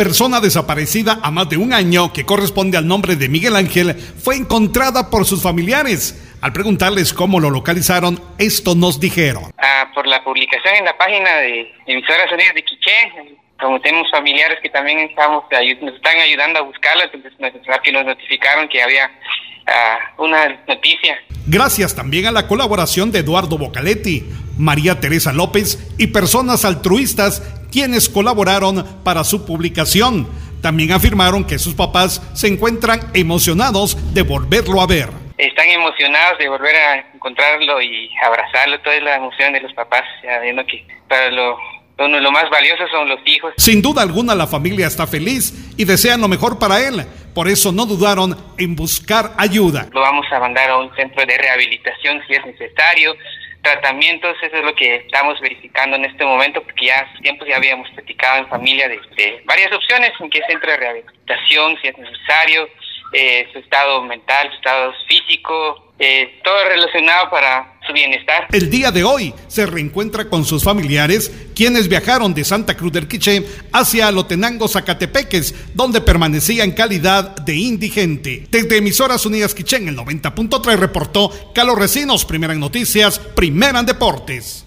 persona desaparecida a más de un año, que corresponde al nombre de Miguel Ángel, fue encontrada por sus familiares. Al preguntarles cómo lo localizaron, esto nos dijeron. Ah, por la publicación en la página de Emisoras Unidas de Quiché, como tenemos familiares que también estamos, nos están ayudando a buscarla, entonces rápido nos notificaron que había ah, una noticia. Gracias también a la colaboración de Eduardo Bocaletti, María Teresa López y personas altruistas quienes colaboraron para su publicación. También afirmaron que sus papás se encuentran emocionados de volverlo a ver. Están emocionados de volver a encontrarlo y abrazarlo, toda la emoción de los papás, ya viendo que para lo, lo más valioso son los hijos. Sin duda alguna la familia está feliz y desean lo mejor para él. Por eso no dudaron en buscar ayuda. Lo vamos a mandar a un centro de rehabilitación si es necesario tratamientos, eso es lo que estamos verificando en este momento, porque ya hace tiempo ya habíamos platicado en familia de, varias opciones, en qué centro de rehabilitación, si es necesario, eh, su estado mental, su estado físico, eh, todo relacionado para bienestar. El día de hoy se reencuentra con sus familiares, quienes viajaron de Santa Cruz del Quiché hacia Lotenango, Zacatepeques, donde permanecía en calidad de indigente. Desde Emisoras Unidas Quiché en el 90.3 reportó Carlos Recinos, primera en noticias, primera en deportes.